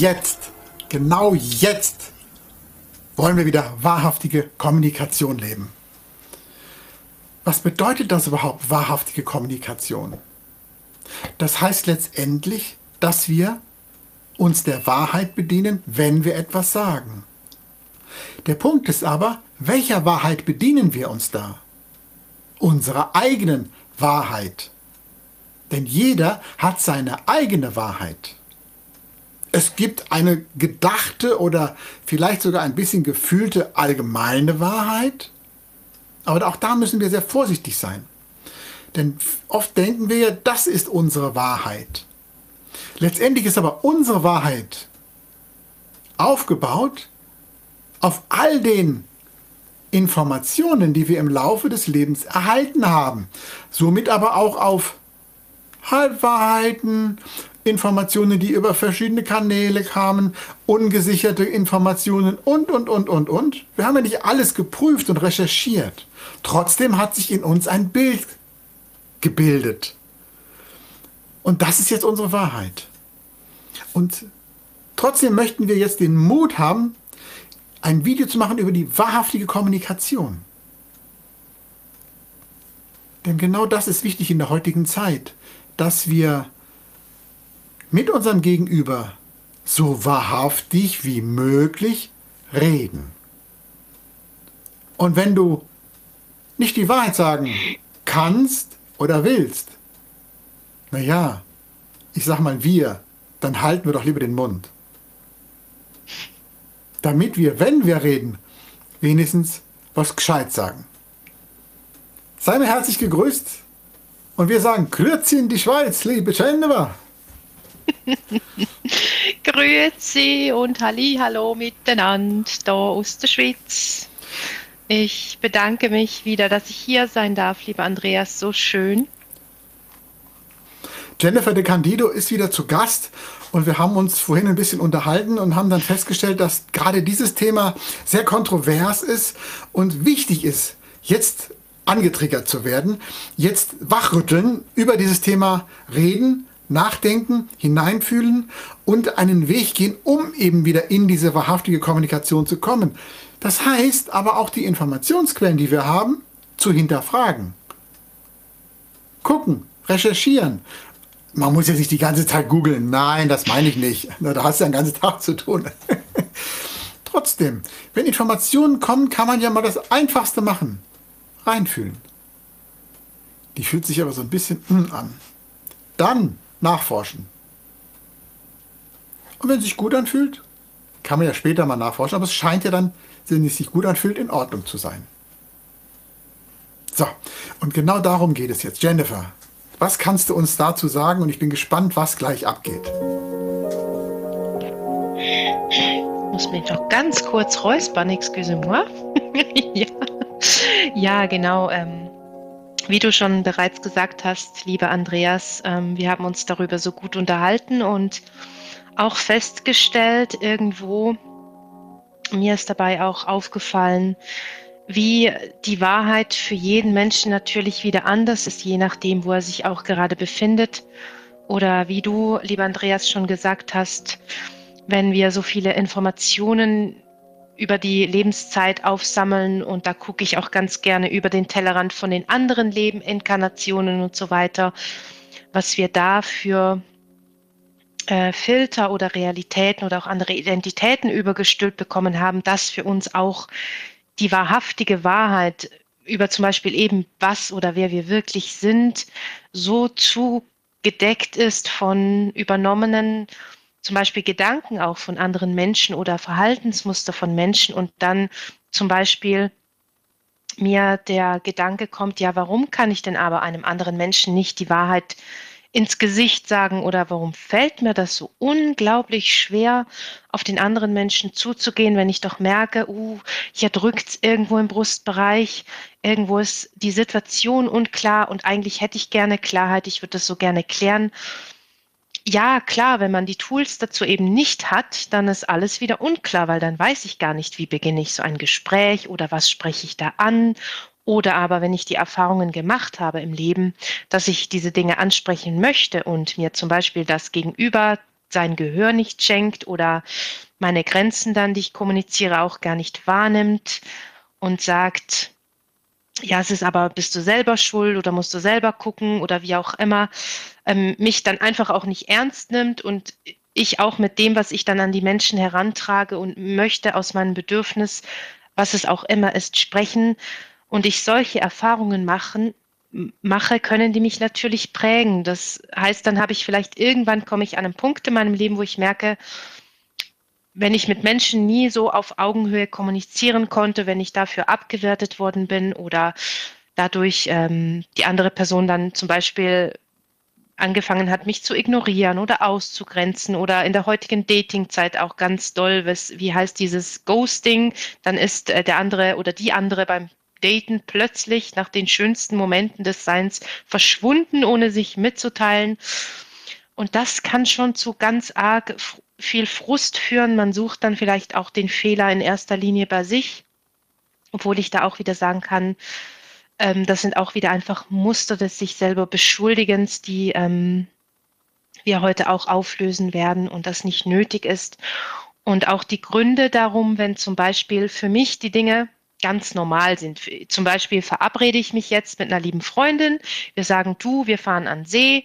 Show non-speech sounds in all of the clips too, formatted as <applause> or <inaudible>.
jetzt, genau jetzt, wollen wir wieder wahrhaftige Kommunikation leben. Was bedeutet das überhaupt, wahrhaftige Kommunikation? Das heißt letztendlich, dass wir uns der Wahrheit bedienen, wenn wir etwas sagen. Der Punkt ist aber, welcher Wahrheit bedienen wir uns da? Unserer eigenen Wahrheit. Denn jeder hat seine eigene Wahrheit. Es gibt eine gedachte oder vielleicht sogar ein bisschen gefühlte allgemeine Wahrheit. Aber auch da müssen wir sehr vorsichtig sein. Denn oft denken wir, das ist unsere Wahrheit. Letztendlich ist aber unsere Wahrheit aufgebaut auf all den Informationen, die wir im Laufe des Lebens erhalten haben. Somit aber auch auf Halbwahrheiten, Informationen, die über verschiedene Kanäle kamen, ungesicherte Informationen und, und, und, und, und. Wir haben ja nicht alles geprüft und recherchiert. Trotzdem hat sich in uns ein Bild gebildet. Und das ist jetzt unsere Wahrheit. Und trotzdem möchten wir jetzt den Mut haben, ein Video zu machen über die wahrhaftige Kommunikation. Denn genau das ist wichtig in der heutigen Zeit, dass wir mit unserem Gegenüber so wahrhaftig wie möglich reden. Und wenn du nicht die Wahrheit sagen kannst oder willst, naja, ich sag mal wir, dann halten wir doch lieber den Mund. Damit wir, wenn wir reden, wenigstens was gescheit sagen. Sei mir herzlich gegrüßt und wir sagen Grüezi in die Schweiz, liebe Jennifer. <laughs> Grüezi und Halli, hallo miteinander da aus der Schweiz. Ich bedanke mich wieder, dass ich hier sein darf, lieber Andreas, so schön. Jennifer de Candido ist wieder zu Gast und wir haben uns vorhin ein bisschen unterhalten und haben dann festgestellt, dass gerade dieses Thema sehr kontrovers ist und wichtig ist, jetzt angetriggert zu werden, jetzt wachrütteln, über dieses Thema reden, nachdenken, hineinfühlen und einen Weg gehen, um eben wieder in diese wahrhaftige Kommunikation zu kommen. Das heißt aber auch die Informationsquellen, die wir haben, zu hinterfragen. Gucken, recherchieren. Man muss jetzt nicht die ganze Zeit googeln. Nein, das meine ich nicht. <laughs> Da hast du ja den ganzen Tag zu tun. <laughs> Trotzdem, wenn Informationen kommen, kann man ja mal das Einfachste machen. Reinfühlen. Die fühlt sich aber so ein bisschen an. Dann nachforschen. Und wenn es sich gut anfühlt, kann man ja später mal nachforschen, aber es scheint ja dann, wenn es sich gut anfühlt, in Ordnung zu sein. So, und genau darum geht es jetzt. Jennifer, was kannst du uns dazu sagen? Und ich bin gespannt, was gleich abgeht. Ich muss mich noch ganz kurz räuspern, excuse-moi. <laughs> ja. ja, genau. Ähm, wie du schon bereits gesagt hast, lieber Andreas, ähm, wir haben uns darüber so gut unterhalten und auch festgestellt, irgendwo, mir ist dabei auch aufgefallen, wie die Wahrheit für jeden Menschen natürlich wieder anders ist, je nachdem, wo er sich auch gerade befindet. Oder wie du, lieber Andreas, schon gesagt hast, wenn wir so viele Informationen über die Lebenszeit aufsammeln und da gucke ich auch ganz gerne über den Tellerrand von den anderen Leben, Inkarnationen und so weiter, was wir da für äh, Filter oder Realitäten oder auch andere Identitäten übergestülpt bekommen haben, das für uns auch die wahrhaftige Wahrheit über zum Beispiel eben was oder wer wir wirklich sind, so zugedeckt ist von übernommenen zum Beispiel Gedanken auch von anderen Menschen oder Verhaltensmuster von Menschen und dann zum Beispiel mir der Gedanke kommt, ja, warum kann ich denn aber einem anderen Menschen nicht die Wahrheit ins Gesicht sagen oder warum fällt mir das so unglaublich schwer, auf den anderen Menschen zuzugehen, wenn ich doch merke, uh, hier drückt es irgendwo im Brustbereich, irgendwo ist die Situation unklar und eigentlich hätte ich gerne Klarheit, ich würde das so gerne klären. Ja, klar, wenn man die Tools dazu eben nicht hat, dann ist alles wieder unklar, weil dann weiß ich gar nicht, wie beginne ich so ein Gespräch oder was spreche ich da an. Oder aber, wenn ich die Erfahrungen gemacht habe im Leben, dass ich diese Dinge ansprechen möchte und mir zum Beispiel das Gegenüber sein Gehör nicht schenkt oder meine Grenzen dann, die ich kommuniziere, auch gar nicht wahrnimmt und sagt, ja, es ist aber, bist du selber schuld oder musst du selber gucken oder wie auch immer, ähm, mich dann einfach auch nicht ernst nimmt und ich auch mit dem, was ich dann an die Menschen herantrage und möchte aus meinem Bedürfnis, was es auch immer ist, sprechen und ich solche Erfahrungen machen, mache, können die mich natürlich prägen. Das heißt, dann habe ich vielleicht irgendwann komme ich an einen Punkt in meinem Leben, wo ich merke, wenn ich mit Menschen nie so auf Augenhöhe kommunizieren konnte, wenn ich dafür abgewertet worden bin oder dadurch ähm, die andere Person dann zum Beispiel angefangen hat, mich zu ignorieren oder auszugrenzen oder in der heutigen Datingzeit auch ganz doll, was, wie heißt dieses Ghosting, dann ist äh, der andere oder die andere beim Daten plötzlich nach den schönsten Momenten des Seins verschwunden, ohne sich mitzuteilen. Und das kann schon zu ganz arg viel Frust führen. Man sucht dann vielleicht auch den Fehler in erster Linie bei sich, obwohl ich da auch wieder sagen kann, ähm, das sind auch wieder einfach Muster des sich selber Beschuldigens, die ähm, wir heute auch auflösen werden und das nicht nötig ist. Und auch die Gründe darum, wenn zum Beispiel für mich die Dinge ganz normal sind. Zum Beispiel verabrede ich mich jetzt mit einer lieben Freundin. Wir sagen, du, wir fahren an See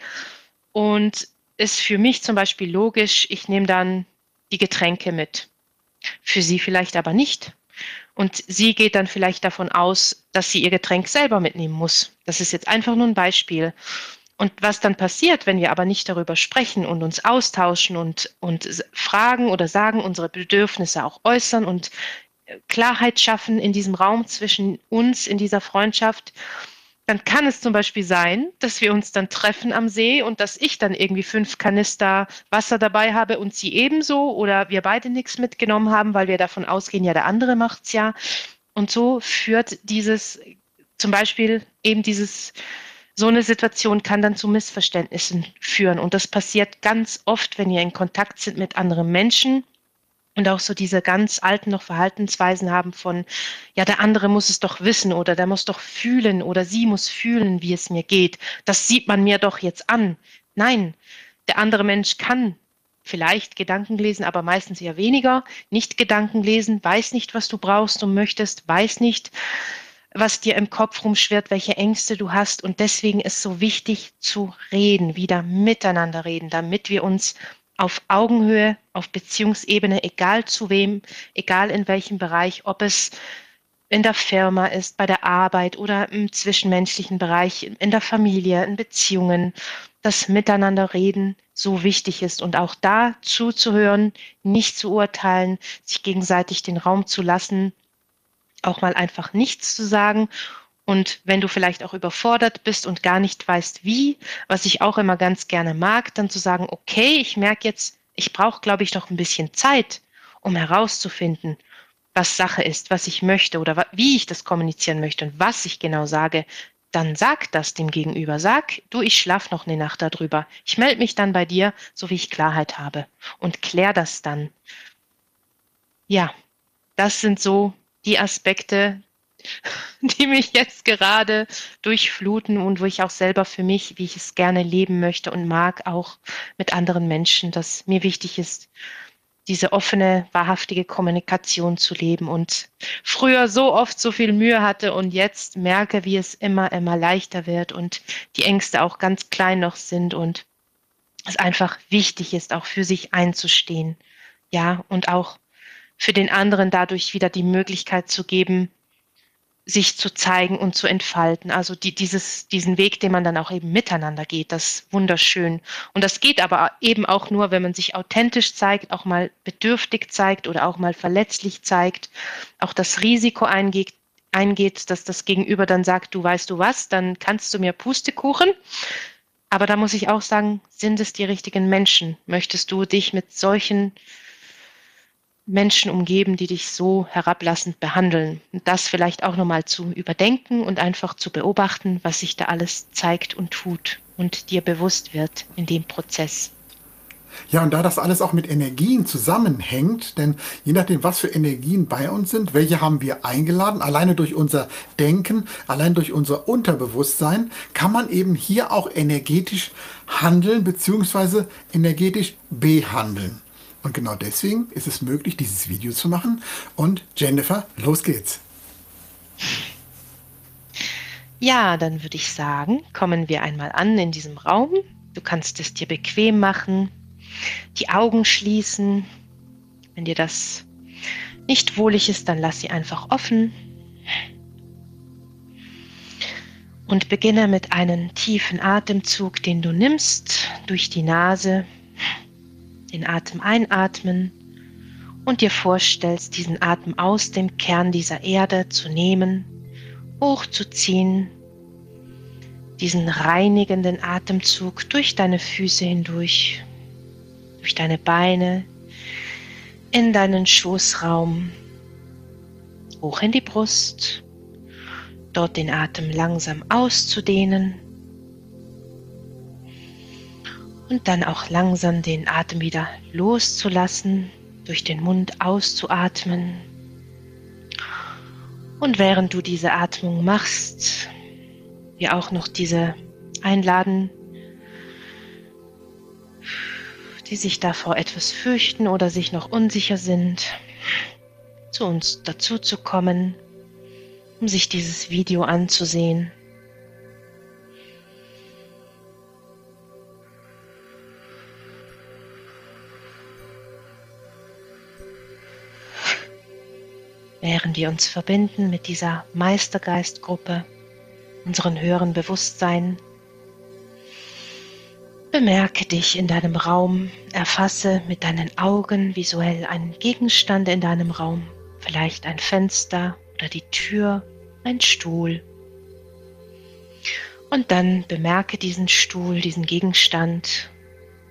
und ist für mich zum Beispiel logisch, ich nehme dann die Getränke mit. Für sie vielleicht aber nicht. Und sie geht dann vielleicht davon aus, dass sie ihr Getränk selber mitnehmen muss. Das ist jetzt einfach nur ein Beispiel. Und was dann passiert, wenn wir aber nicht darüber sprechen und uns austauschen und, und fragen oder sagen, unsere Bedürfnisse auch äußern und Klarheit schaffen in diesem Raum zwischen uns, in dieser Freundschaft, dann kann es zum Beispiel sein, dass wir uns dann treffen am See und dass ich dann irgendwie fünf Kanister Wasser dabei habe und sie ebenso oder wir beide nichts mitgenommen haben, weil wir davon ausgehen, ja, der andere macht es ja. Und so führt dieses, zum Beispiel eben dieses, so eine Situation kann dann zu Missverständnissen führen. Und das passiert ganz oft, wenn wir in Kontakt sind mit anderen Menschen und auch so diese ganz alten noch Verhaltensweisen haben von, ja, der andere muss es doch wissen oder der muss doch fühlen oder sie muss fühlen, wie es mir geht. Das sieht man mir doch jetzt an. Nein, der andere Mensch kann vielleicht Gedanken lesen, aber meistens eher weniger. Nicht Gedanken lesen, weiß nicht, was du brauchst und möchtest, weiß nicht, was dir im Kopf rumschwirrt, welche Ängste du hast. Und deswegen ist so wichtig zu reden, wieder miteinander reden, damit wir uns auf Augenhöhe, auf Beziehungsebene, egal zu wem, egal in welchem Bereich, ob es in der Firma ist, bei der Arbeit oder im zwischenmenschlichen Bereich, in der Familie, in Beziehungen, das Miteinander reden so wichtig ist und auch da zuzuhören, nicht zu urteilen, sich gegenseitig den Raum zu lassen, auch mal einfach nichts zu sagen und wenn du vielleicht auch überfordert bist und gar nicht weißt, wie, was ich auch immer ganz gerne mag, dann zu sagen, okay, ich merke jetzt, ich brauche, glaube ich, noch ein bisschen Zeit, um herauszufinden, was Sache ist, was ich möchte oder wie ich das kommunizieren möchte und was ich genau sage, dann sag das dem Gegenüber. Sag, du, ich schlaf noch eine Nacht darüber. Ich melde mich dann bei dir, so wie ich Klarheit habe und klär das dann. Ja, das sind so die Aspekte, <laughs> die mich jetzt gerade durchfluten und wo ich auch selber für mich, wie ich es gerne leben möchte und mag, auch mit anderen Menschen, dass mir wichtig ist, diese offene, wahrhaftige Kommunikation zu leben und früher so oft so viel Mühe hatte und jetzt merke, wie es immer, immer leichter wird und die Ängste auch ganz klein noch sind und es einfach wichtig ist, auch für sich einzustehen. Ja, und auch für den anderen dadurch wieder die Möglichkeit zu geben, sich zu zeigen und zu entfalten. Also die, dieses, diesen Weg, den man dann auch eben miteinander geht, das ist wunderschön. Und das geht aber eben auch nur, wenn man sich authentisch zeigt, auch mal bedürftig zeigt oder auch mal verletzlich zeigt, auch das Risiko eingeht, eingeht, dass das Gegenüber dann sagt, du weißt du was, dann kannst du mir Pustekuchen. Aber da muss ich auch sagen, sind es die richtigen Menschen? Möchtest du dich mit solchen Menschen umgeben, die dich so herablassend behandeln. Das vielleicht auch nochmal zu überdenken und einfach zu beobachten, was sich da alles zeigt und tut und dir bewusst wird in dem Prozess. Ja, und da das alles auch mit Energien zusammenhängt, denn je nachdem, was für Energien bei uns sind, welche haben wir eingeladen, alleine durch unser Denken, allein durch unser Unterbewusstsein, kann man eben hier auch energetisch handeln bzw. energetisch behandeln. Und genau deswegen ist es möglich, dieses Video zu machen. Und Jennifer, los geht's. Ja, dann würde ich sagen, kommen wir einmal an in diesem Raum. Du kannst es dir bequem machen, die Augen schließen. Wenn dir das nicht wohlig ist, dann lass sie einfach offen. Und beginne mit einem tiefen Atemzug, den du nimmst durch die Nase, den Atem einatmen und dir vorstellst, diesen Atem aus dem Kern dieser Erde zu nehmen, hochzuziehen, diesen reinigenden Atemzug durch deine Füße hindurch, durch deine Beine, in deinen Schoßraum, hoch in die Brust, dort den Atem langsam auszudehnen und dann auch langsam den Atem wieder loszulassen, durch den Mund auszuatmen. Und während du diese Atmung machst, wir auch noch diese einladen, die sich davor etwas fürchten oder sich noch unsicher sind, zu uns dazu zu kommen, um sich dieses Video anzusehen. Während wir uns verbinden mit dieser Meistergeistgruppe, unseren höheren Bewusstsein, Bemerke dich in deinem Raum, erfasse mit deinen Augen visuell einen Gegenstand in deinem Raum, vielleicht ein Fenster oder die Tür, ein Stuhl. Und dann bemerke diesen Stuhl, diesen Gegenstand,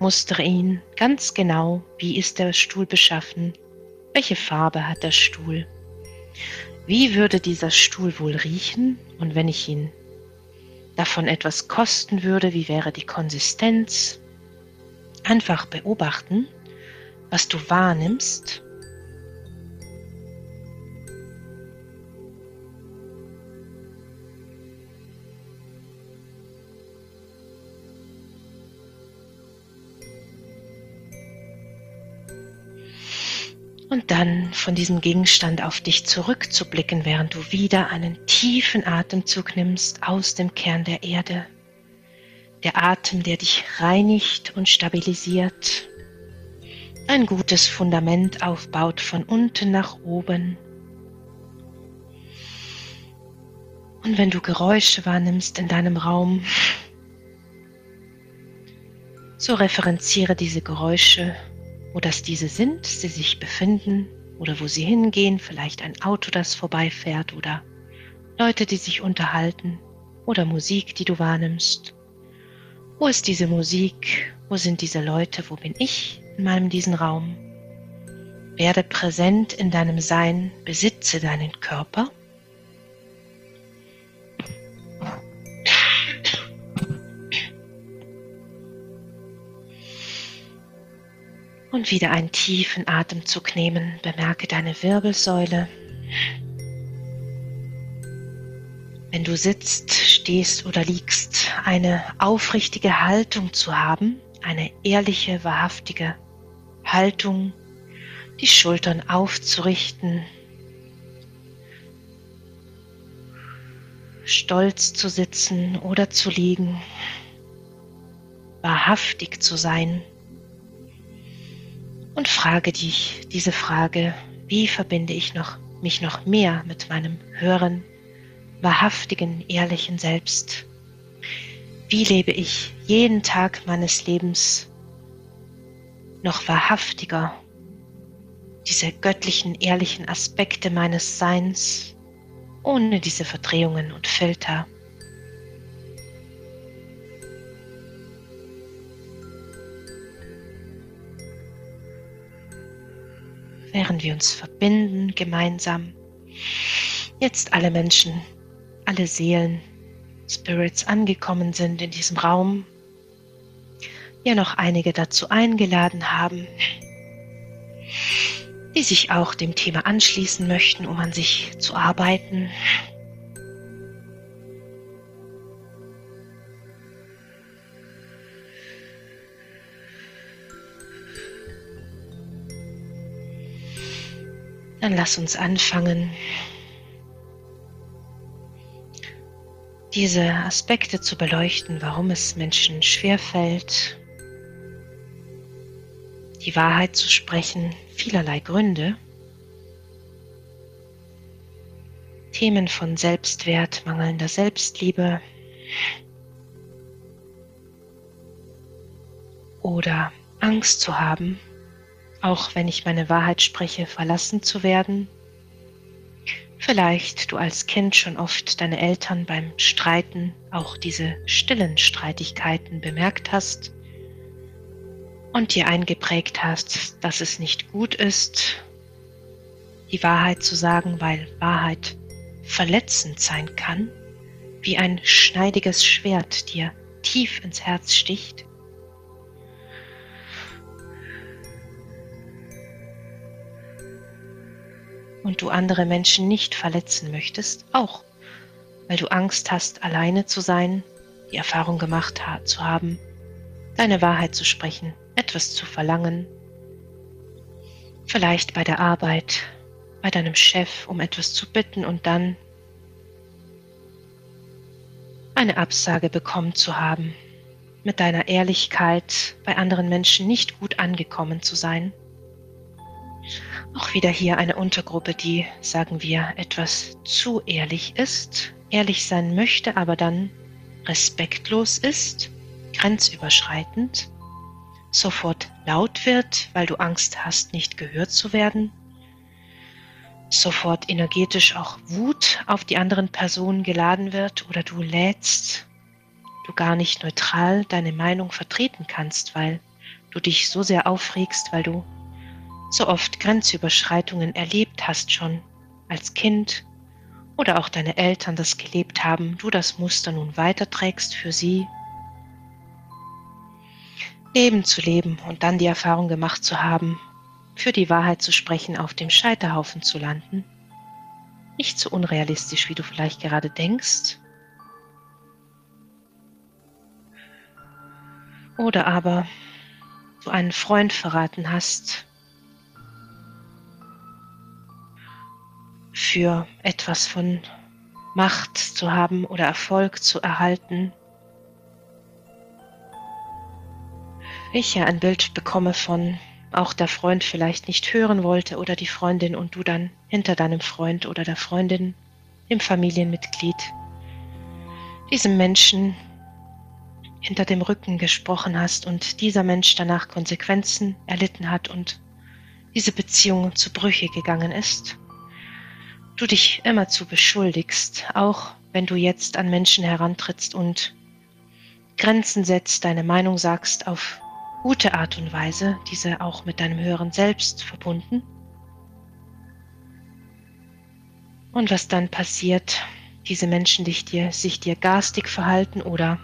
mustere ihn ganz genau, wie ist der Stuhl beschaffen, welche Farbe hat der Stuhl, wie würde dieser Stuhl wohl riechen und wenn ich ihn davon etwas kosten würde, wie wäre die Konsistenz. Einfach beobachten, was du wahrnimmst. Und dann von diesem Gegenstand auf dich zurückzublicken, während du wieder einen tiefen Atemzug nimmst aus dem Kern der Erde. Der Atem, der dich reinigt und stabilisiert. Ein gutes Fundament aufbaut von unten nach oben. Und wenn du Geräusche wahrnimmst in deinem Raum, so referenziere diese Geräusche wo das diese sind, sie sich befinden oder wo sie hingehen, vielleicht ein Auto, das vorbeifährt oder Leute, die sich unterhalten oder Musik, die du wahrnimmst. Wo ist diese Musik? Wo sind diese Leute? Wo bin ich in meinem diesen Raum? Werde präsent in deinem Sein, besitze deinen Körper Und wieder einen tiefen Atemzug nehmen. Bemerke deine Wirbelsäule. Wenn du sitzt, stehst oder liegst, eine aufrichtige Haltung zu haben, eine ehrliche, wahrhaftige Haltung, die Schultern aufzurichten, stolz zu sitzen oder zu liegen, wahrhaftig zu sein und frage dich diese Frage, wie verbinde ich noch, mich noch mehr mit meinem höheren, wahrhaftigen, ehrlichen Selbst? Wie lebe ich jeden Tag meines Lebens noch wahrhaftiger diese göttlichen, ehrlichen Aspekte meines Seins, ohne diese Verdrehungen und Filter? Während wir uns verbinden gemeinsam. Jetzt alle Menschen, alle Seelen, Spirits angekommen sind in diesem Raum. ja noch einige dazu eingeladen haben, die sich auch dem Thema anschließen möchten, um an sich zu arbeiten. Dann lass uns anfangen, diese Aspekte zu beleuchten, warum es Menschen schwerfällt, die Wahrheit zu sprechen, vielerlei Gründe. Themen von Selbstwert, mangelnder Selbstliebe. Oder Angst zu haben, auch wenn ich meine Wahrheit spreche, verlassen zu werden. Vielleicht du als Kind schon oft deine Eltern beim Streiten, auch diese stillen Streitigkeiten bemerkt hast und dir eingeprägt hast, dass es nicht gut ist, die Wahrheit zu sagen, weil Wahrheit verletzend sein kann, wie ein schneidiges Schwert dir tief ins Herz sticht. Und du andere Menschen nicht verletzen möchtest, auch. Weil du Angst hast, alleine zu sein, die Erfahrung gemacht zu haben, deine Wahrheit zu sprechen, etwas zu verlangen, vielleicht bei der Arbeit, bei deinem Chef um etwas zu bitten und dann eine Absage bekommen zu haben, mit deiner Ehrlichkeit bei anderen Menschen nicht gut angekommen zu sein auch wieder hier eine Untergruppe, die, sagen wir, etwas zu ehrlich ist, ehrlich sein möchte, aber dann respektlos ist, grenzüberschreitend, sofort laut wird, weil du Angst hast, nicht gehört zu werden, sofort energetisch auch Wut auf die anderen Personen geladen wird oder du lädst, du gar nicht neutral deine Meinung vertreten kannst, weil du dich so sehr aufregst, weil du so oft Grenzüberschreitungen erlebt hast schon als Kind oder auch deine Eltern das gelebt haben, du das Muster nun weiterträgst für sie. Leben zu leben und dann die Erfahrung gemacht zu haben, für die Wahrheit zu sprechen, auf dem Scheiterhaufen zu landen. Nicht so unrealistisch, wie du vielleicht gerade denkst. Oder aber du einen Freund verraten hast, für etwas von Macht zu haben oder Erfolg zu erhalten. Ich ja ein Bild bekomme von auch der Freund vielleicht nicht hören wollte oder die Freundin und du dann hinter deinem Freund oder der Freundin, dem Familienmitglied, diesem Menschen hinter dem Rücken gesprochen hast und dieser Mensch danach Konsequenzen erlitten hat und diese Beziehung zu Brüche gegangen ist du dich immerzu beschuldigst, auch wenn du jetzt an Menschen herantrittst und Grenzen setzt, deine Meinung sagst auf gute Art und Weise, diese auch mit deinem höheren Selbst verbunden. Und was dann passiert, diese Menschen dich dir, sich dir garstig verhalten oder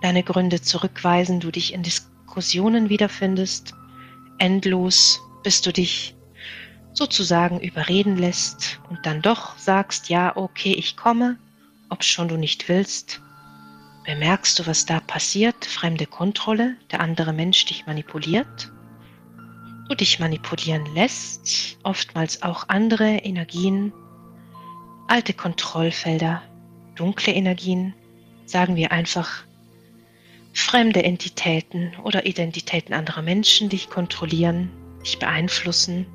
deine Gründe zurückweisen, du dich in Diskussionen wiederfindest, endlos, bis du dich sozusagen überreden lässt und dann doch sagst, ja, okay, ich komme, ob schon du nicht willst, bemerkst du, was da passiert, fremde Kontrolle, der andere Mensch dich manipuliert, du dich manipulieren lässt, oftmals auch andere Energien, alte Kontrollfelder, dunkle Energien, sagen wir einfach fremde Entitäten oder Identitäten anderer Menschen dich kontrollieren, dich beeinflussen,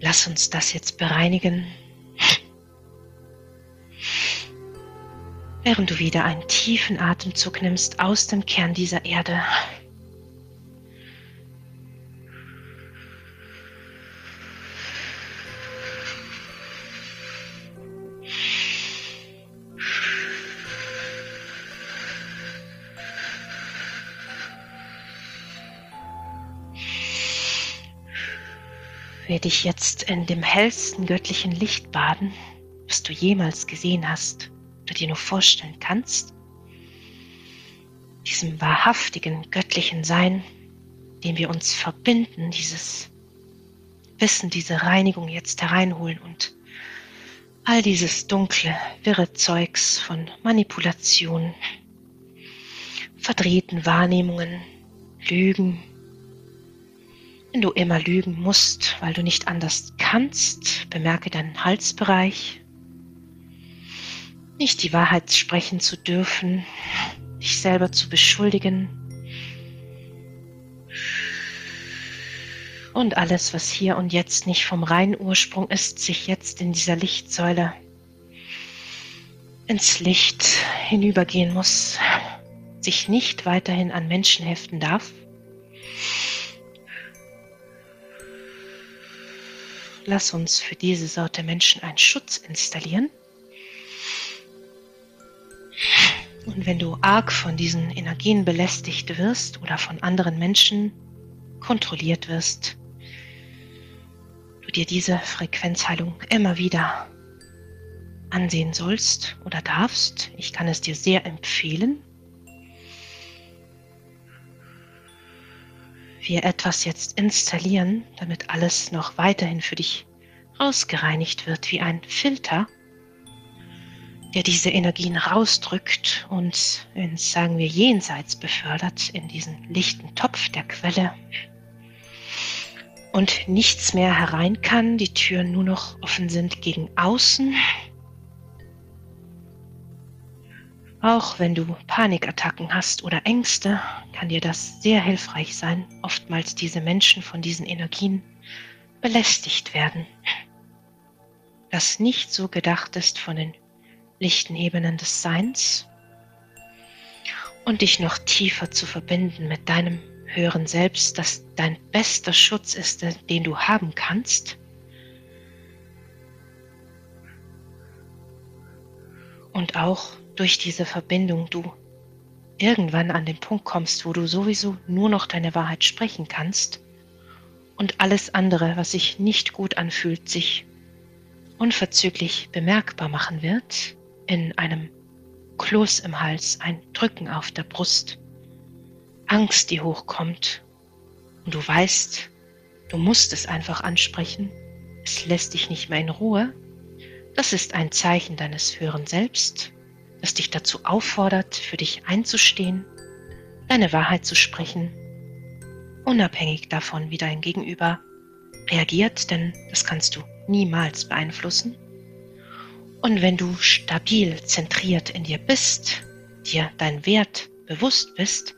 Lass uns das jetzt bereinigen. Während du wieder einen tiefen Atemzug nimmst aus dem Kern dieser Erde. Werde dich jetzt in dem hellsten göttlichen Licht baden, was du jemals gesehen hast oder dir nur vorstellen kannst. diesem wahrhaftigen göttlichen Sein, dem wir uns verbinden, dieses Wissen, diese Reinigung jetzt hereinholen und all dieses dunkle, wirre Zeugs von Manipulation, verdrehten Wahrnehmungen, Lügen. Wenn du immer lügen musst, weil du nicht anders kannst, bemerke deinen Halsbereich. Nicht die Wahrheit sprechen zu dürfen, dich selber zu beschuldigen. Und alles, was hier und jetzt nicht vom reinen Ursprung ist, sich jetzt in dieser Lichtsäule ins Licht hinübergehen muss, sich nicht weiterhin an Menschen heften darf. Lass uns für diese Sorte Menschen einen Schutz installieren. Und wenn du arg von diesen Energien belästigt wirst oder von anderen Menschen kontrolliert wirst, du dir diese Frequenzheilung immer wieder ansehen sollst oder darfst, ich kann es dir sehr empfehlen. Wir etwas jetzt installieren, damit alles noch weiterhin für dich ausgereinigt wird wie ein Filter der diese Energien rausdrückt und ins, sagen wir, jenseits befördert, in diesen lichten Topf der Quelle. Und nichts mehr herein kann, die Türen nur noch offen sind gegen außen. Auch wenn du Panikattacken hast oder Ängste, kann dir das sehr hilfreich sein, oftmals diese Menschen von diesen Energien belästigt werden. Das nicht so gedacht ist von den lichten Ebenen des Seins und dich noch tiefer zu verbinden mit deinem höheren Selbst, das dein bester Schutz ist, den du haben kannst. Und auch durch diese Verbindung du irgendwann an den Punkt kommst, wo du sowieso nur noch deine Wahrheit sprechen kannst und alles andere, was sich nicht gut anfühlt, sich unverzüglich bemerkbar machen wird in einem Kloß im Hals, ein Drücken auf der Brust, Angst, die hochkommt. Und du weißt, du musst es einfach ansprechen, es lässt dich nicht mehr in Ruhe, das ist ein Zeichen deines höheren Selbst, das dich dazu auffordert, für dich einzustehen, deine Wahrheit zu sprechen, unabhängig davon, wie dein Gegenüber reagiert, denn das kannst du niemals beeinflussen. Und wenn du stabil zentriert in dir bist, dir dein Wert bewusst bist,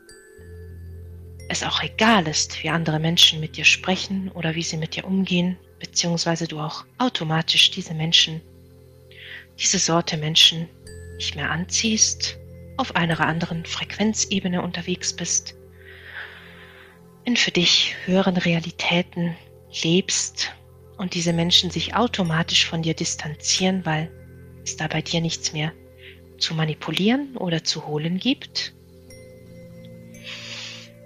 es auch egal ist, wie andere Menschen mit dir sprechen oder wie sie mit dir umgehen, beziehungsweise du auch automatisch diese Menschen, diese Sorte Menschen nicht mehr anziehst, auf einer anderen Frequenzebene unterwegs bist, in für dich höheren Realitäten lebst und diese Menschen sich automatisch von dir distanzieren, weil es da bei dir nichts mehr zu manipulieren oder zu holen gibt.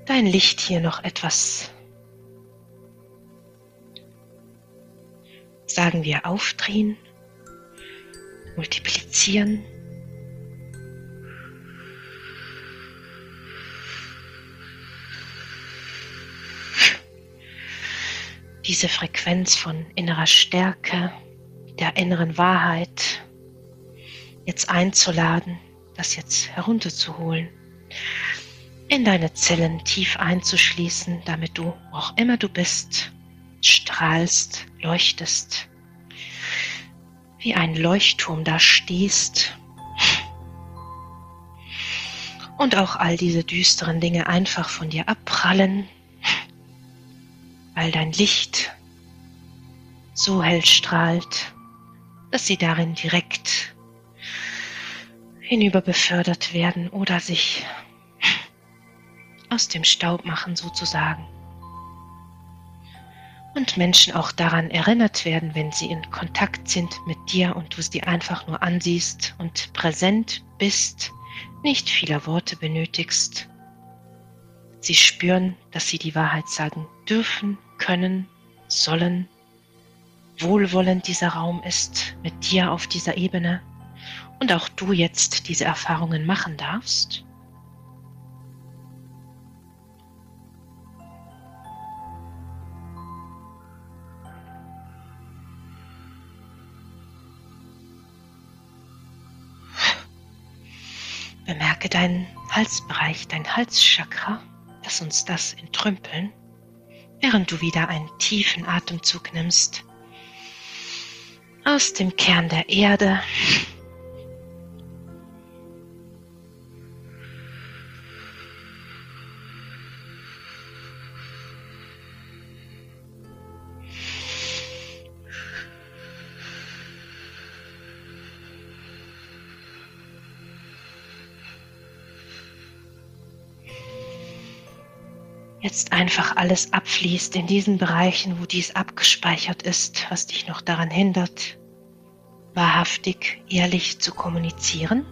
Dein Licht hier noch etwas, sagen wir, aufdrehen, multiplizieren. Diese Frequenz von innerer Stärke, der inneren Wahrheit, jetzt einzuladen, das jetzt herunterzuholen, in deine Zellen tief einzuschließen, damit du, wo auch immer du bist, strahlst, leuchtest, wie ein Leuchtturm da stehst. Und auch all diese düsteren Dinge einfach von dir abprallen, weil dein Licht so hell strahlt, dass sie darin direkt hinüber befördert werden oder sich aus dem Staub machen sozusagen. Und Menschen auch daran erinnert werden, wenn sie in Kontakt sind mit dir und du sie einfach nur ansiehst und präsent bist, nicht vieler Worte benötigst. Sie spüren, dass sie die Wahrheit sagen dürfen, können, sollen, wohlwollend dieser Raum ist mit dir auf dieser Ebene und auch du jetzt diese Erfahrungen machen darfst. Bemerke deinen Halsbereich, dein Halschakra. Lass uns das entrümpeln während du wieder einen tiefen Atemzug nimmst. Aus dem Kern der Erde jetzt einfach alles abfließt in diesen Bereichen, wo dies abgespeichert ist, was dich noch daran hindert, wahrhaftig, ehrlich zu kommunizieren,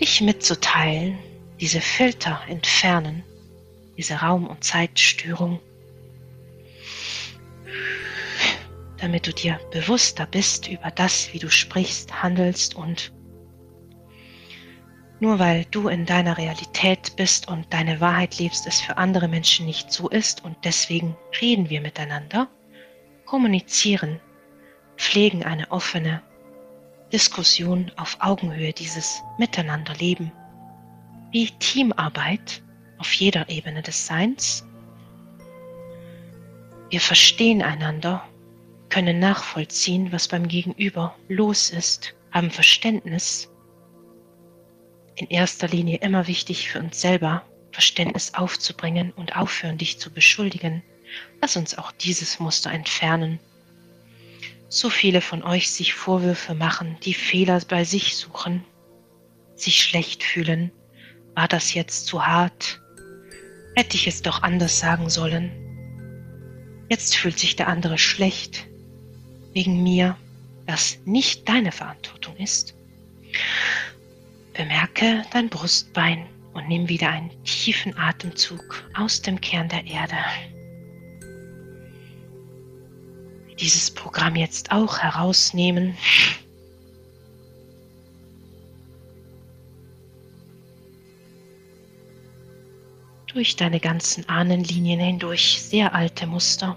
dich mitzuteilen, diese Filter entfernen, diese Raum- und Zeitstörung, damit du dir bewusster bist über das, wie du sprichst, handelst und nur weil du in deiner Realität bist und deine Wahrheit lebst, es für andere Menschen nicht so ist und deswegen reden wir miteinander, kommunizieren, pflegen eine offene Diskussion auf Augenhöhe, dieses Miteinanderleben, wie Teamarbeit auf jeder Ebene des Seins. Wir verstehen einander, können nachvollziehen, was beim Gegenüber los ist, haben Verständnis in erster Linie immer wichtig für uns selber, Verständnis aufzubringen und aufhören, dich zu beschuldigen. Lass uns auch dieses Muster entfernen. So viele von euch sich Vorwürfe machen, die Fehler bei sich suchen, sich schlecht fühlen. War das jetzt zu hart? Hätte ich es doch anders sagen sollen. Jetzt fühlt sich der andere schlecht wegen mir, das nicht deine Verantwortung ist. Bemerke dein Brustbein und nimm wieder einen tiefen Atemzug aus dem Kern der Erde. Dieses Programm jetzt auch herausnehmen. Durch deine ganzen Ahnenlinien hindurch sehr alte Muster.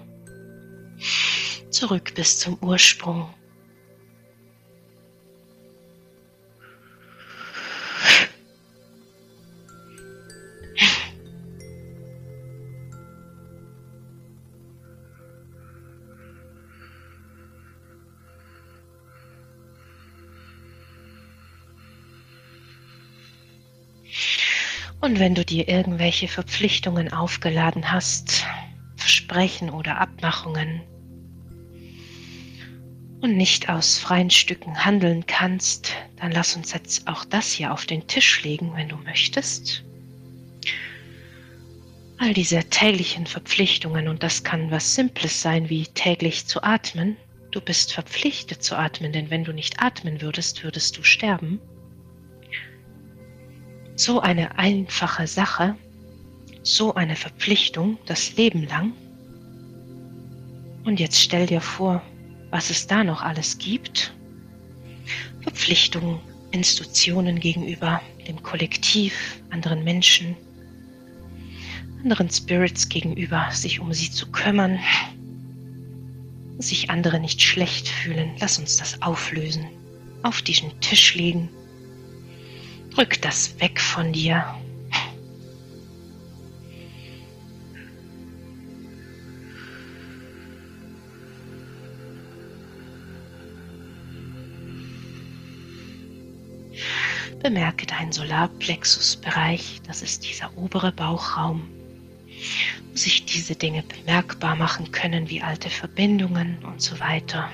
Zurück bis zum Ursprung Wenn du dir irgendwelche Verpflichtungen aufgeladen hast, Versprechen oder Abmachungen und nicht aus freien Stücken handeln kannst, dann lass uns jetzt auch das hier auf den Tisch legen, wenn du möchtest. All diese täglichen Verpflichtungen, und das kann was Simples sein wie täglich zu atmen. Du bist verpflichtet zu atmen, denn wenn du nicht atmen würdest, würdest du sterben. So eine einfache Sache, so eine Verpflichtung das Leben lang. Und jetzt stell dir vor, was es da noch alles gibt. Verpflichtungen, Institutionen gegenüber dem Kollektiv, anderen Menschen, anderen Spirits gegenüber, sich um sie zu kümmern, sich andere nicht schlecht fühlen. Lass uns das auflösen, auf diesen Tisch legen Drück das weg von dir. Bemerke deinen Solarplexusbereich, das ist dieser obere Bauchraum, wo sich diese Dinge bemerkbar machen können, wie alte Verbindungen und so weiter.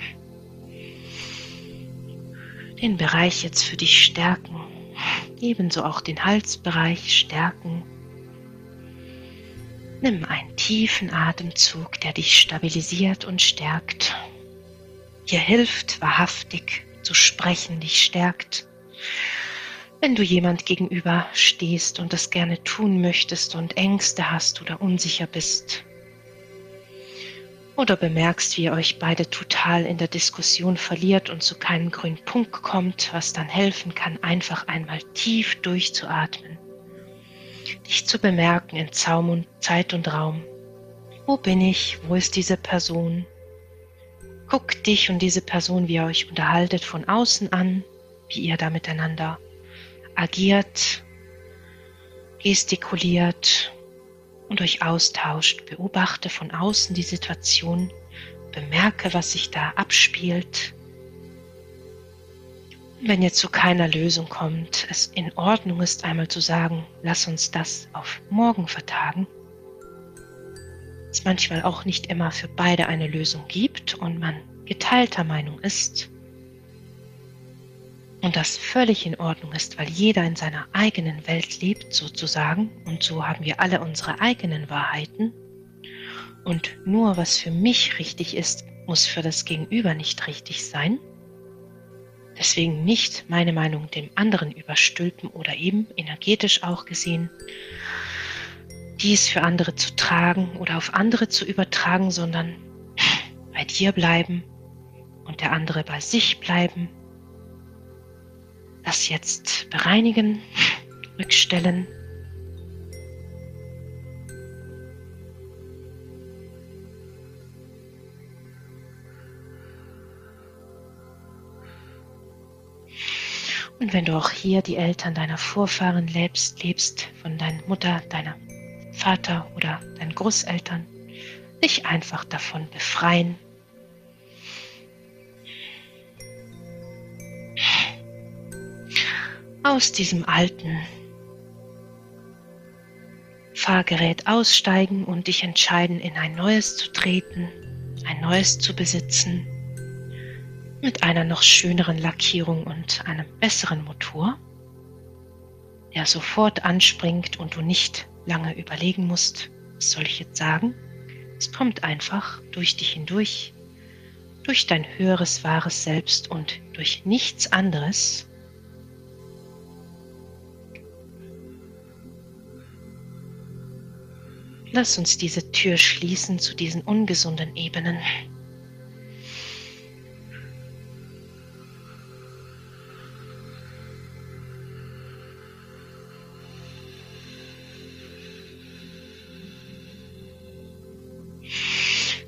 Den Bereich jetzt für dich stärken ebenso auch den Halsbereich stärken. Nimm einen tiefen Atemzug, der dich stabilisiert und stärkt. Dir hilft wahrhaftig zu sprechen, dich stärkt. Wenn du jemand gegenüber stehst und das gerne tun möchtest und Ängste hast oder unsicher bist, oder bemerkst, wie ihr euch beide total in der Diskussion verliert und zu keinem grünen Punkt kommt, was dann helfen kann, einfach einmal tief durchzuatmen, dich zu bemerken in Zaum und Zeit und Raum. Wo bin ich? Wo ist diese Person? Guck dich und diese Person, wie ihr euch unterhaltet, von außen an, wie ihr da miteinander agiert, gestikuliert und euch austauscht. Beobachte von außen die Situation, bemerke, was sich da abspielt. Wenn ihr zu keiner Lösung kommt, es in Ordnung ist, einmal zu sagen, lass uns das auf morgen vertagen. Es manchmal auch nicht immer für beide eine Lösung gibt und man geteilter Meinung ist. Und das völlig in Ordnung ist, weil jeder in seiner eigenen Welt lebt sozusagen und so haben wir alle unsere eigenen Wahrheiten. Und nur was für mich richtig ist, muss für das Gegenüber nicht richtig sein. Deswegen nicht meine Meinung dem anderen überstülpen oder eben energetisch auch gesehen, dies für andere zu tragen oder auf andere zu übertragen, sondern bei dir bleiben und der andere bei sich bleiben das jetzt bereinigen, rückstellen. Und wenn du auch hier die Eltern deiner Vorfahren lebst, lebst von deiner Mutter, deiner Vater oder deinen Großeltern, dich einfach davon befreien aus diesem alten Fahrgerät aussteigen und dich entscheiden, in ein neues zu treten, ein neues zu besitzen, mit einer noch schöneren Lackierung und einem besseren Motor, der sofort anspringt und du nicht lange überlegen musst, was soll ich jetzt sagen? Es kommt einfach durch dich hindurch, durch dein höheres wahres Selbst und durch nichts anderes Lass uns diese Tür schließen zu diesen ungesunden Ebenen.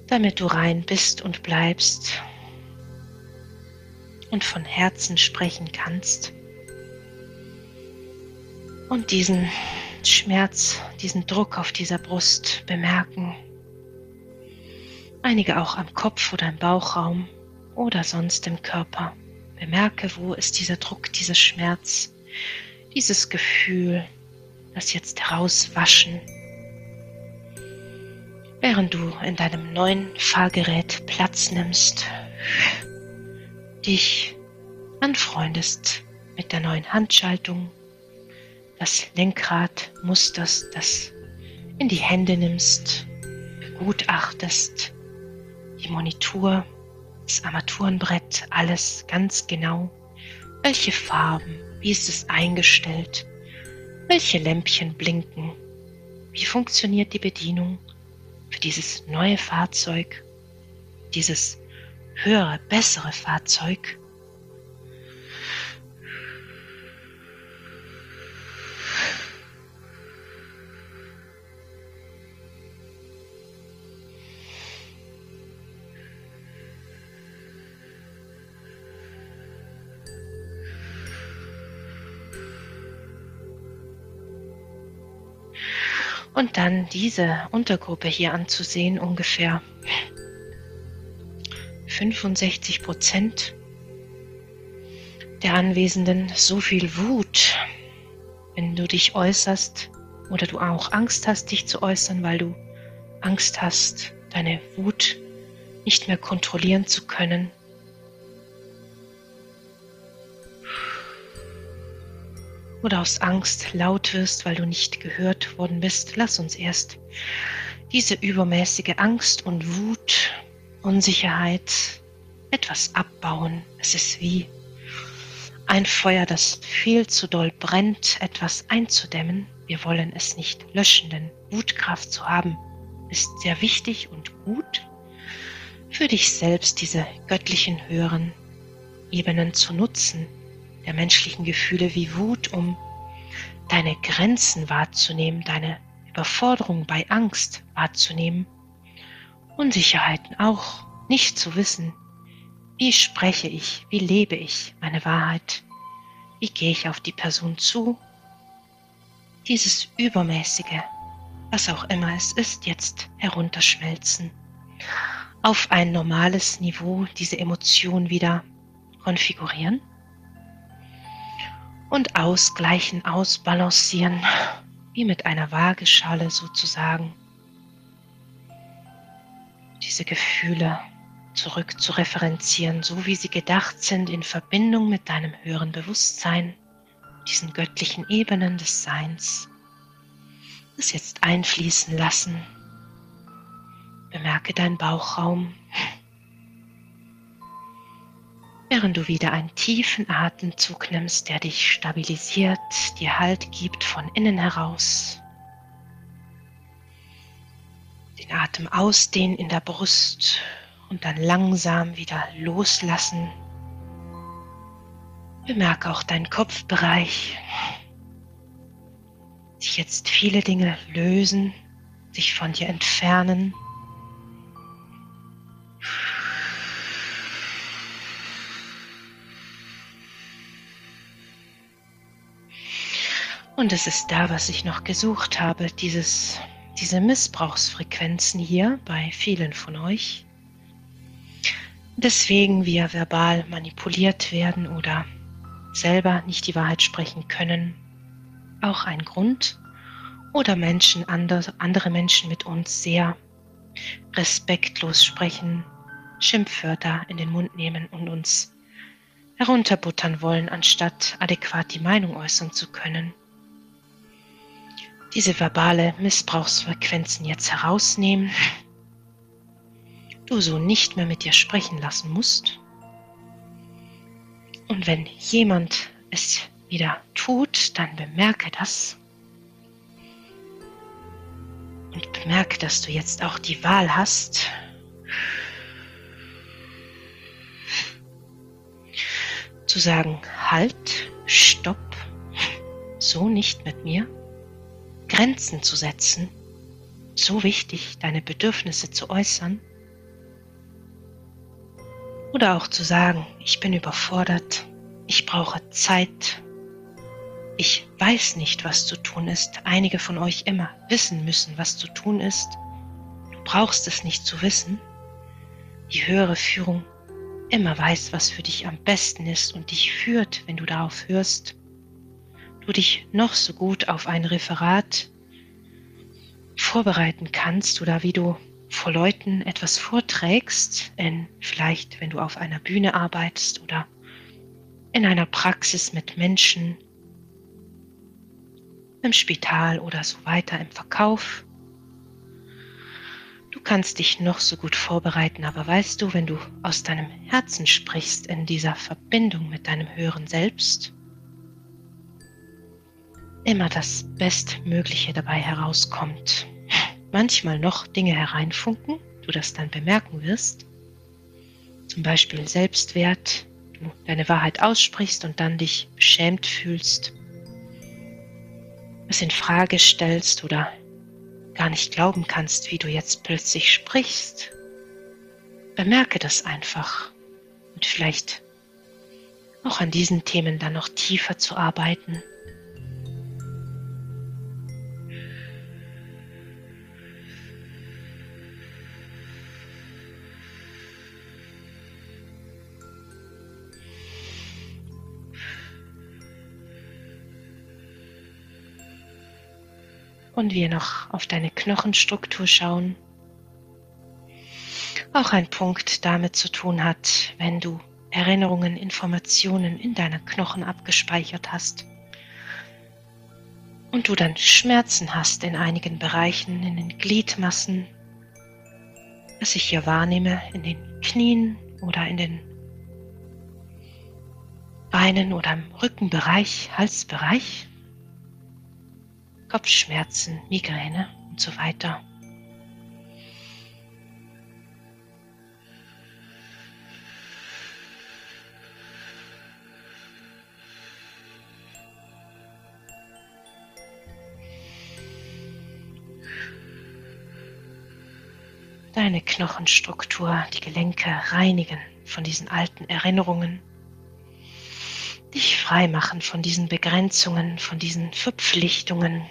damit du rein bist und bleibst und von Herzen sprechen kannst und diesen Schmerz, diesen Druck auf dieser Brust bemerken. Einige auch am Kopf oder im Bauchraum oder sonst im Körper. Bemerke, wo ist dieser Druck, dieser Schmerz, dieses Gefühl, das jetzt herauswaschen, während du in deinem neuen Fahrgerät Platz nimmst, dich anfreundest mit der neuen Handschaltung das Lenkrad musterst, das in die Hände nimmst, begutachtest, die Monitor, das Armaturenbrett, alles ganz genau. Welche Farben, wie ist es eingestellt, welche Lämpchen blinken, wie funktioniert die Bedienung für dieses neue Fahrzeug, dieses höhere, bessere Fahrzeug Und dann diese Untergruppe hier anzusehen, ungefähr. 65 Prozent der Anwesenden, so viel Wut, wenn du dich äußerst oder du auch Angst hast, dich zu äußern, weil du Angst hast, deine Wut nicht mehr kontrollieren zu können, oder aus Angst laut wirst, weil du nicht gehört worden bist, lass uns erst diese übermäßige Angst und Wut, Unsicherheit etwas abbauen. Es ist wie ein Feuer, das viel zu doll brennt, etwas einzudämmen. Wir wollen es nicht löschen, denn Wutkraft zu haben ist sehr wichtig und gut für dich selbst, diese göttlichen höheren Ebenen zu nutzen, der menschlichen Gefühle wie Wut, um deine Grenzen wahrzunehmen, deine Überforderung bei Angst wahrzunehmen, Unsicherheiten auch, nicht zu wissen, wie spreche ich, wie lebe ich meine Wahrheit, wie gehe ich auf die Person zu. Dieses Übermäßige, was auch immer es ist, jetzt herunterschmelzen. Auf ein normales Niveau diese Emotion wieder konfigurieren und ausgleichen, ausbalancieren, wie mit einer Waageschale sozusagen. Diese Gefühle zurück zu referenzieren, so wie sie gedacht sind, in Verbindung mit deinem höheren Bewusstsein, diesen göttlichen Ebenen des Seins. Das jetzt einfließen lassen. Bemerke deinen Bauchraum, während du wieder einen tiefen Atemzug nimmst, der dich stabilisiert, dir Halt gibt von innen heraus. Den Atem ausdehnen in der Brust und dann langsam wieder loslassen. Bemerke auch deinen Kopfbereich. Sich jetzt viele Dinge lösen, sich von dir entfernen. Und es ist da, was ich noch gesucht habe, dieses, diese Missbrauchsfrequenzen hier bei vielen von euch. Deswegen wir verbal manipuliert werden oder selber nicht die Wahrheit sprechen können. Auch ein Grund. Oder Menschen, andere, Menschen mit uns sehr respektlos sprechen, Schimpfwörter in den Mund nehmen und uns herunterbuttern wollen, anstatt adäquat die Meinung äußern zu können diese verbale Missbrauchsfrequenzen jetzt herausnehmen, du so nicht mehr mit dir sprechen lassen musst. Und wenn jemand es wieder tut, dann bemerke das. Und bemerke, dass du jetzt auch die Wahl hast, zu sagen, halt, stopp, so nicht mit mir. Grenzen zu setzen, so wichtig, deine Bedürfnisse zu äußern. Oder auch zu sagen, ich bin überfordert, ich brauche Zeit, ich weiß nicht, was zu tun ist. Einige von euch immer wissen müssen, was zu tun ist. Du brauchst es nicht zu wissen. Die höhere Führung immer weiß, was für dich am besten ist und dich führt, wenn du darauf hörst du dich noch so gut auf ein Referat vorbereiten kannst oder wie du vor Leuten etwas vorträgst, in, vielleicht wenn du auf einer Bühne arbeitest oder in einer Praxis mit Menschen, im Spital oder so weiter, im Verkauf. Du kannst dich noch so gut vorbereiten, aber weißt du, wenn du aus deinem Herzen sprichst in dieser Verbindung mit deinem höheren Selbst, immer das Bestmögliche dabei herauskommt. Manchmal noch Dinge hereinfunken, du das dann bemerken wirst. Zum Beispiel Selbstwert, du deine Wahrheit aussprichst und dann dich beschämt fühlst, es in Frage stellst oder gar nicht glauben kannst, wie du jetzt plötzlich sprichst. Bemerke das einfach und vielleicht auch an diesen Themen dann noch tiefer zu arbeiten. Und wir noch auf deine Knochenstruktur schauen. Auch ein Punkt damit zu tun hat, wenn du Erinnerungen, Informationen in deiner Knochen abgespeichert hast und du dann Schmerzen hast in einigen Bereichen, in den Gliedmassen, was ich hier wahrnehme, in den Knien oder in den Beinen oder im Rückenbereich, Halsbereich. Kopfschmerzen, Migräne und so weiter. Deine Knochenstruktur, die Gelenke reinigen von diesen alten Erinnerungen, dich frei machen von diesen Begrenzungen, von diesen Verpflichtungen.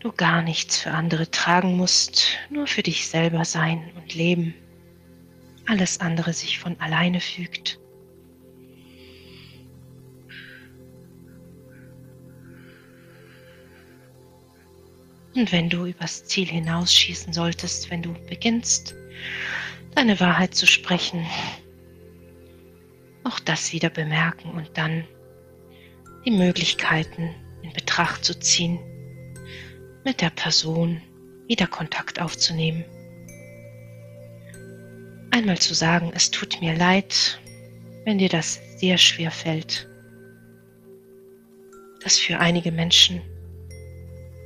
Du gar nichts für andere tragen musst, nur für dich selber sein und leben. Alles andere sich von alleine fügt. Und wenn du übers Ziel hinausschießen solltest, wenn du beginnst, deine Wahrheit zu sprechen, auch das wieder bemerken und dann die Möglichkeiten in Betracht zu ziehen, mit der Person wieder Kontakt aufzunehmen. Einmal zu sagen, es tut mir leid, wenn dir das sehr schwer fällt. Das für einige Menschen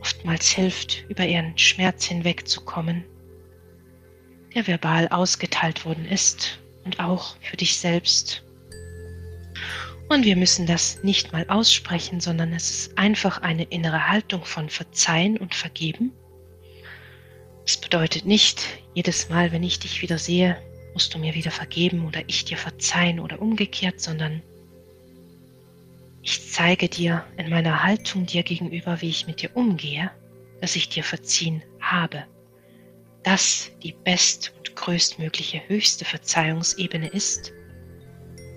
oftmals hilft, über ihren Schmerz hinwegzukommen, der verbal ausgeteilt worden ist und auch für dich selbst. Und wir müssen das nicht mal aussprechen, sondern es ist einfach eine innere Haltung von Verzeihen und Vergeben. Es bedeutet nicht, jedes Mal, wenn ich dich wieder sehe, musst du mir wieder vergeben oder ich dir verzeihen oder umgekehrt, sondern ich zeige dir in meiner Haltung dir gegenüber, wie ich mit dir umgehe, dass ich dir verziehen habe. Das die best und größtmögliche höchste Verzeihungsebene ist,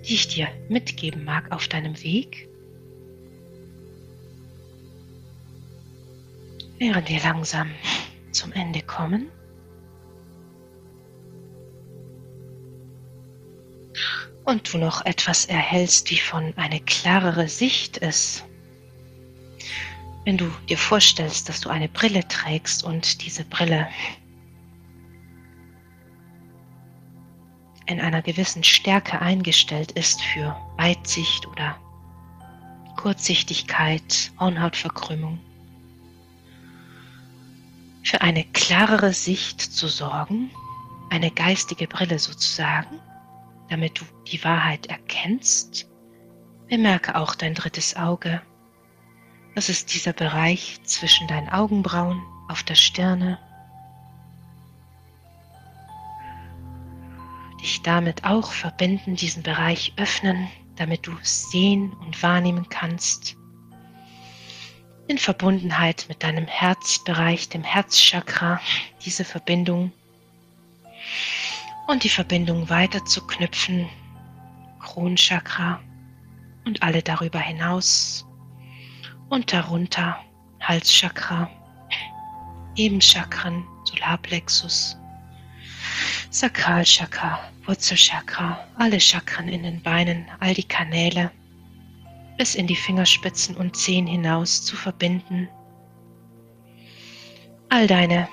die ich dir mitgeben mag auf deinem Weg, während wir langsam zum Ende kommen. und du noch etwas erhältst, wie von eine klarere Sicht ist. Wenn du dir vorstellst, dass du eine Brille trägst und diese Brille in einer gewissen Stärke eingestellt ist für Weitsicht oder Kurzsichtigkeit, Hornhautverkrümmung, für eine klarere Sicht zu sorgen, eine geistige Brille sozusagen, damit du die Wahrheit erkennst, bemerke auch dein drittes Auge. Das ist dieser Bereich zwischen deinen Augenbrauen auf der Stirne. Damit auch verbinden, diesen Bereich öffnen, damit du sehen und wahrnehmen kannst. In Verbundenheit mit deinem Herzbereich, dem Herzchakra, diese Verbindung. Und die Verbindung weiter zu knüpfen, Kronchakra und alle darüber hinaus. Und darunter Halschakra, Ebenchakren, Solarplexus, Sakralchakra, Wurzelchakra, alle Chakren in den Beinen, all die Kanäle bis in die Fingerspitzen und Zehen hinaus zu verbinden. All deine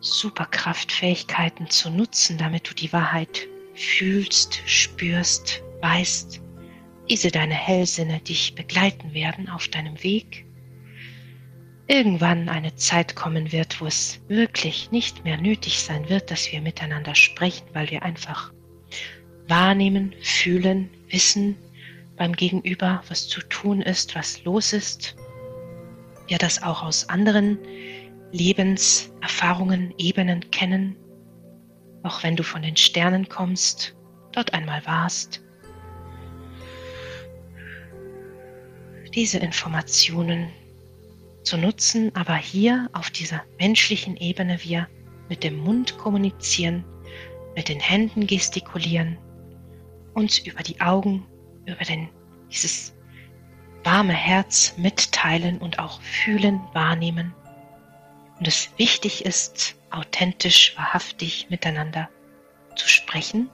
Superkraftfähigkeiten zu nutzen, damit du die Wahrheit fühlst, spürst, weißt, diese deine Hellsinne dich begleiten werden auf deinem Weg. Irgendwann eine Zeit kommen wird, wo es wirklich nicht mehr nötig sein wird, dass wir miteinander sprechen, weil wir einfach wahrnehmen, fühlen, wissen beim Gegenüber, was zu tun ist, was los ist. Wir das auch aus anderen Lebenserfahrungen, Ebenen kennen, auch wenn du von den Sternen kommst, dort einmal warst. Diese Informationen zu nutzen, aber hier auf dieser menschlichen Ebene wir mit dem Mund kommunizieren, mit den Händen gestikulieren, uns über die Augen, über den, dieses warme Herz mitteilen und auch fühlen, wahrnehmen und es wichtig ist, authentisch, wahrhaftig miteinander zu sprechen.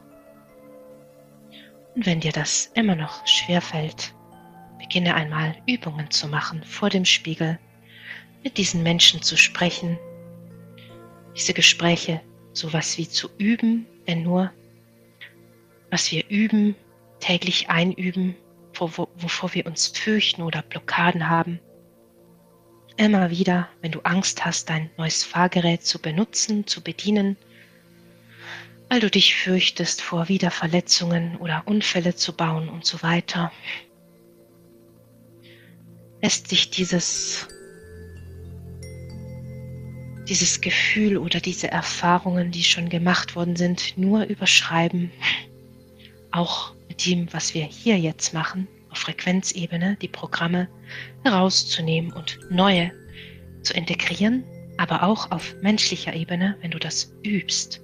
Und wenn dir das immer noch schwerfällt, beginne einmal Übungen zu machen vor dem Spiegel, mit diesen Menschen zu sprechen, diese Gespräche sowas wie zu üben, denn nur was wir üben, täglich einüben, wovor wir uns fürchten oder Blockaden haben, Immer wieder, wenn du Angst hast, dein neues Fahrgerät zu benutzen, zu bedienen, weil du dich fürchtest, vor Wiederverletzungen oder Unfälle zu bauen und so weiter, lässt sich dieses, dieses Gefühl oder diese Erfahrungen, die schon gemacht worden sind, nur überschreiben, auch mit dem, was wir hier jetzt machen, auf Frequenzebene, die Programme herauszunehmen und neue zu integrieren, aber auch auf menschlicher Ebene, wenn du das übst,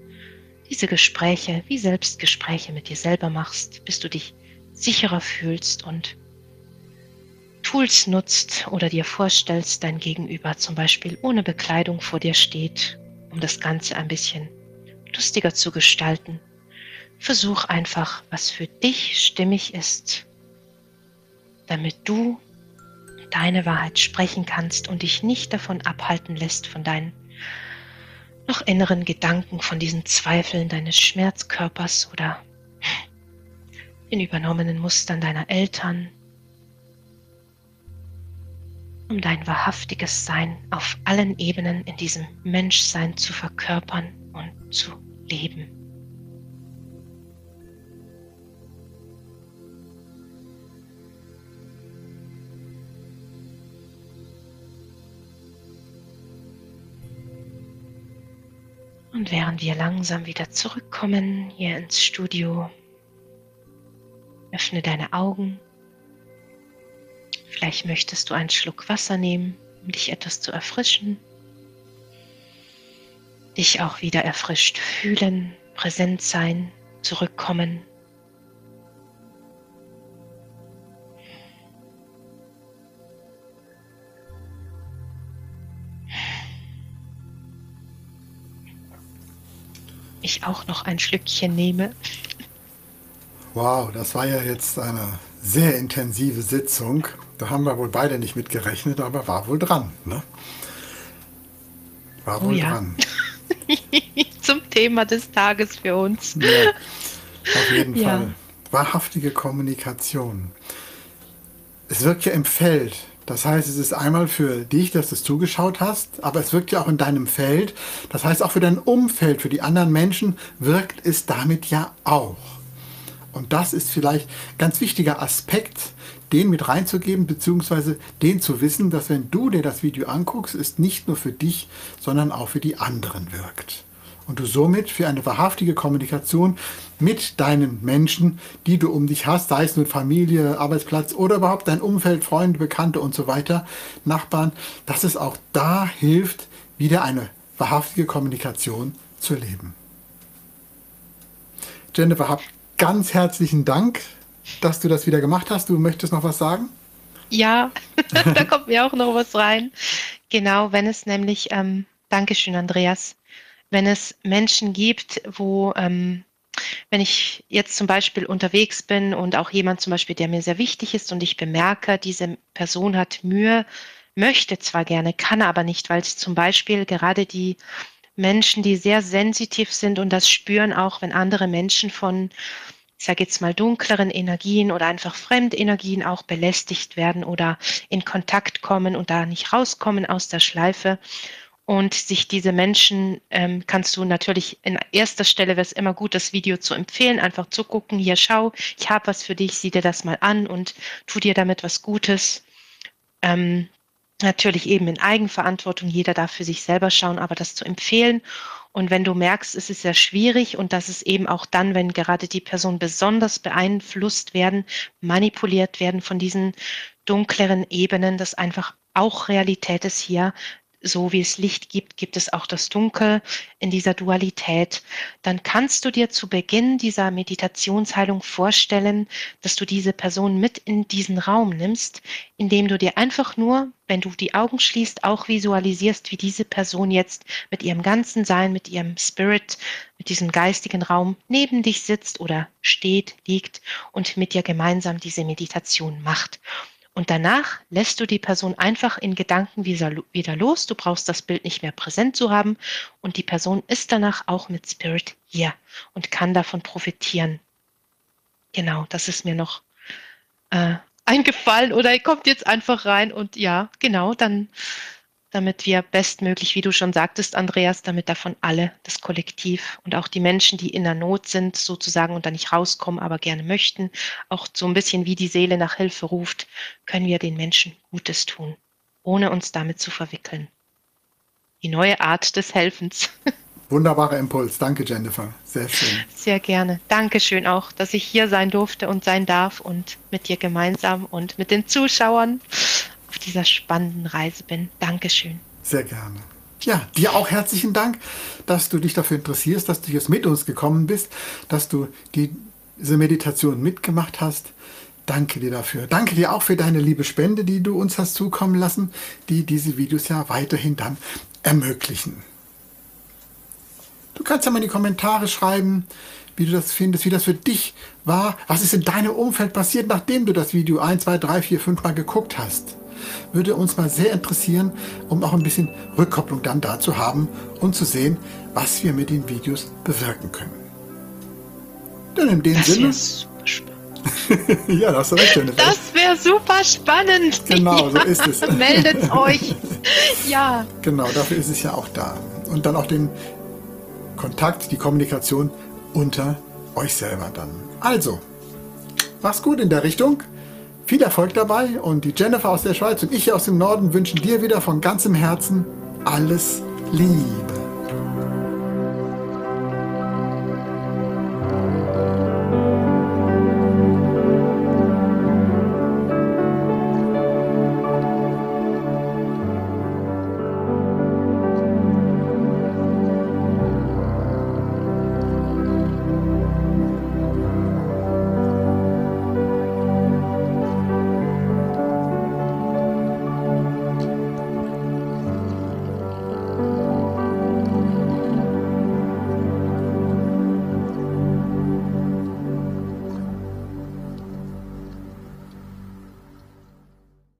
diese Gespräche wie Selbstgespräche mit dir selber machst, bis du dich sicherer fühlst und Tools nutzt oder dir vorstellst, dein Gegenüber zum Beispiel ohne Bekleidung vor dir steht, um das Ganze ein bisschen lustiger zu gestalten. Versuch einfach, was für dich stimmig ist, damit du deine Wahrheit sprechen kannst und dich nicht davon abhalten lässt von deinen noch inneren Gedanken, von diesen Zweifeln deines Schmerzkörpers oder den übernommenen Mustern deiner Eltern, um dein wahrhaftiges Sein auf allen Ebenen in diesem Menschsein zu verkörpern und zu leben. Und während wir langsam wieder zurückkommen hier ins Studio, öffne deine Augen Vielleicht möchtest du einen Schluck Wasser nehmen, um dich etwas zu erfrischen. Dich auch wieder erfrischt fühlen, präsent sein, zurückkommen. Ich auch noch ein Schlückchen nehme. Wow, das war ja jetzt eine sehr intensive Sitzung. Da haben wir wohl beide nicht mit gerechnet, aber war wohl dran. Ne? War oh, wohl ja. dran. <laughs> Zum Thema des Tages für uns. Ja, auf jeden ja. Fall. Wahrhaftige Kommunikation. Es wirkt ja im Feld. Das heißt, es ist einmal für dich, dass du es zugeschaut hast, aber es wirkt ja auch in deinem Feld. Das heißt, auch für dein Umfeld, für die anderen Menschen wirkt es damit ja auch. Und das ist vielleicht ein ganz wichtiger Aspekt, den mit reinzugeben, beziehungsweise den zu wissen, dass wenn du dir das Video anguckst, es nicht nur für dich, sondern auch für die anderen wirkt. Und du somit für eine wahrhaftige Kommunikation mit deinen Menschen, die du um dich hast, sei es nun Familie, Arbeitsplatz oder überhaupt dein Umfeld, Freunde, Bekannte und so weiter, Nachbarn, dass es auch da hilft, wieder eine wahrhaftige Kommunikation zu leben. Jennifer, hab ganz herzlichen Dank dass du das wieder gemacht hast. Du möchtest noch was sagen? Ja, <laughs> da kommt mir auch noch was rein. Genau, wenn es nämlich, ähm, Dankeschön, Andreas, wenn es Menschen gibt, wo, ähm, wenn ich jetzt zum Beispiel unterwegs bin und auch jemand zum Beispiel, der mir sehr wichtig ist und ich bemerke, diese Person hat Mühe, möchte zwar gerne, kann aber nicht, weil zum Beispiel gerade die Menschen, die sehr sensitiv sind und das spüren auch, wenn andere Menschen von ich sage jetzt mal, dunkleren Energien oder einfach Fremdenergien auch belästigt werden oder in Kontakt kommen und da nicht rauskommen aus der Schleife. Und sich diese Menschen ähm, kannst du natürlich in erster Stelle wäre es immer gut, das Video zu empfehlen, einfach zu gucken, hier schau, ich habe was für dich, sieh dir das mal an und tu dir damit was Gutes. Ähm, natürlich eben in Eigenverantwortung, jeder darf für sich selber schauen, aber das zu empfehlen und wenn du merkst, es ist sehr schwierig und dass es eben auch dann, wenn gerade die Person besonders beeinflusst werden, manipuliert werden von diesen dunkleren Ebenen, dass einfach auch Realität ist hier, so wie es Licht gibt, gibt es auch das Dunkel in dieser Dualität, dann kannst du dir zu Beginn dieser Meditationsheilung vorstellen, dass du diese Person mit in diesen Raum nimmst, indem du dir einfach nur, wenn du die Augen schließt, auch visualisierst, wie diese Person jetzt mit ihrem ganzen Sein, mit ihrem Spirit, mit diesem geistigen Raum neben dich sitzt oder steht, liegt und mit dir gemeinsam diese Meditation macht. Und danach lässt du die Person einfach in Gedanken wieder los. Du brauchst das Bild nicht mehr präsent zu haben. Und die Person ist danach auch mit Spirit hier und kann davon profitieren. Genau, das ist mir noch äh, eingefallen oder kommt jetzt einfach rein. Und ja, genau, dann damit wir bestmöglich, wie du schon sagtest, Andreas, damit davon alle, das Kollektiv und auch die Menschen, die in der Not sind, sozusagen und da nicht rauskommen, aber gerne möchten, auch so ein bisschen wie die Seele nach Hilfe ruft, können wir den Menschen Gutes tun, ohne uns damit zu verwickeln. Die neue Art des Helfens. <laughs> Wunderbarer Impuls. Danke, Jennifer. Sehr schön. Sehr gerne. Dankeschön auch, dass ich hier sein durfte und sein darf und mit dir gemeinsam und mit den Zuschauern dieser spannenden Reise bin. Dankeschön. Sehr gerne. Ja, dir auch herzlichen Dank, dass du dich dafür interessierst, dass du jetzt mit uns gekommen bist, dass du die, diese Meditation mitgemacht hast. Danke dir dafür. Danke dir auch für deine liebe Spende, die du uns hast zukommen lassen, die diese Videos ja weiterhin dann ermöglichen. Du kannst ja mal in die Kommentare schreiben, wie du das findest, wie das für dich war. Was ist in deinem Umfeld passiert, nachdem du das Video 1, 2, 3, 4, 5 Mal geguckt hast? Würde uns mal sehr interessieren, um auch ein bisschen Rückkopplung dann dazu haben und zu sehen, was wir mit den Videos bewirken können. Dann in dem Das Sinne. wäre super spannend. <laughs> ja, das recht, Jennifer. Das wäre super spannend. Genau, so ist es. <laughs> Meldet euch. <laughs> Ja. Genau, dafür ist es ja auch da. Und dann auch den Kontakt, die Kommunikation unter euch selber dann. Also, mach's gut in der Richtung. Viel Erfolg dabei und die Jennifer aus der Schweiz und ich aus dem Norden wünschen dir wieder von ganzem Herzen alles Liebe.